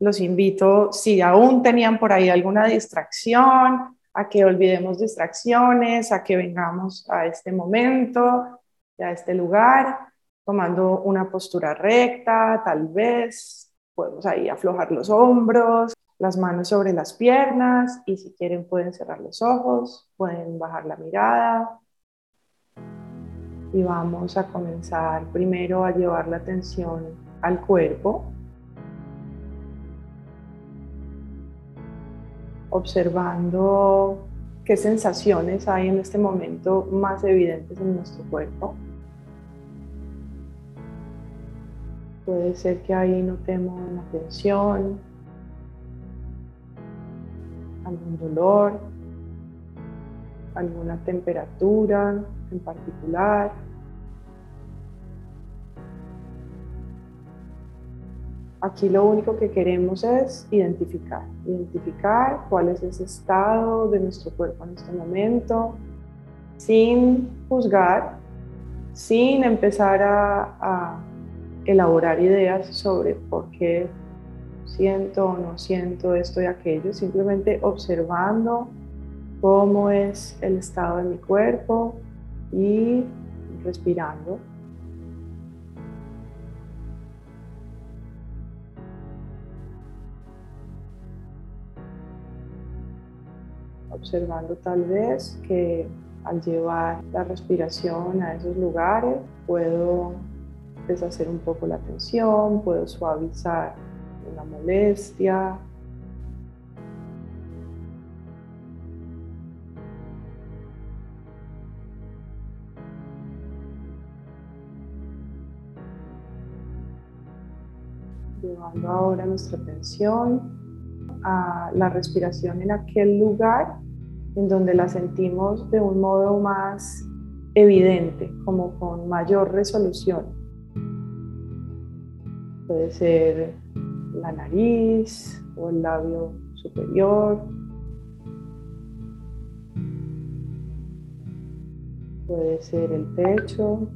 los invito, si aún tenían por ahí alguna distracción, a que olvidemos distracciones, a que vengamos a este momento, a este lugar, tomando una postura recta, tal vez podemos ahí aflojar los hombros, las manos sobre las piernas y si quieren pueden cerrar los ojos, pueden bajar la mirada. Y vamos a comenzar primero a llevar la atención al cuerpo, observando qué sensaciones hay en este momento más evidentes en nuestro cuerpo. Puede ser que ahí notemos una tensión, algún dolor, alguna temperatura en particular. Aquí lo único que queremos es identificar, identificar cuál es ese estado de nuestro cuerpo en este momento, sin juzgar, sin empezar a, a elaborar ideas sobre por qué siento o no siento esto y aquello, simplemente observando cómo es el estado de mi cuerpo y respirando. Observando tal vez que al llevar la respiración a esos lugares puedo deshacer un poco la tensión, puedo suavizar una molestia. Llevando ahora nuestra atención a la respiración en aquel lugar en donde la sentimos de un modo más evidente, como con mayor resolución. Puede ser la nariz o el labio superior. Puede ser el pecho.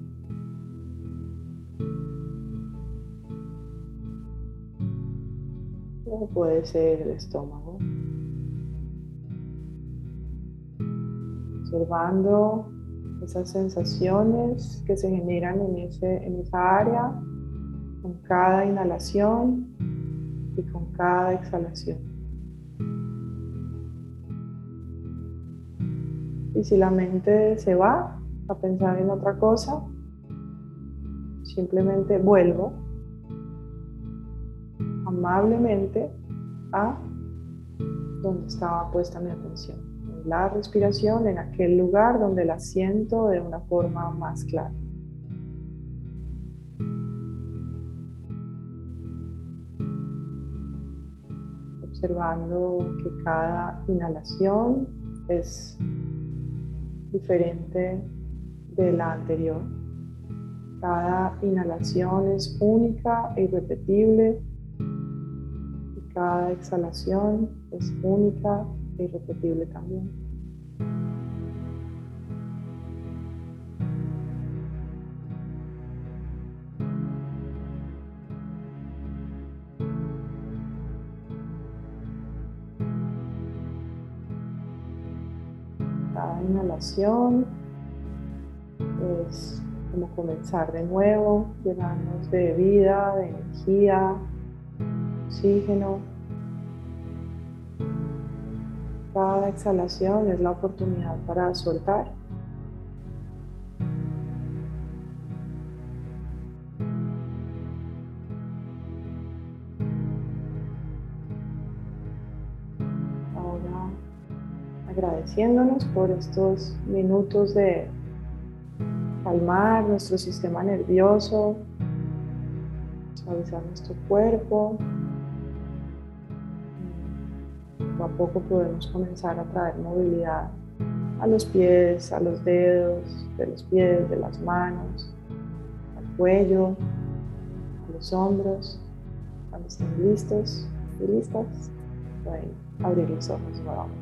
O puede ser el estómago. Observando esas sensaciones que se generan en, ese, en esa área con cada inhalación y con cada exhalación. Y si la mente se va a pensar en otra cosa, simplemente vuelvo amablemente a donde estaba puesta mi atención, en la respiración, en aquel lugar donde la siento de una forma más clara. observando que cada inhalación es diferente de la anterior. Cada inhalación es única e irrepetible cada exhalación es única e irrepetible también. Cada inhalación es como comenzar de nuevo, llenarnos de vida, de energía, oxígeno. Cada exhalación es la oportunidad para soltar. agradeciéndonos por estos minutos de calmar nuestro sistema nervioso, suavizar nuestro cuerpo. A poco podemos comenzar a traer movilidad a los pies, a los dedos, de los pies, de las manos, al cuello, a los hombros. Cuando estén listos y listas, pueden abrir los ojos nuevamente.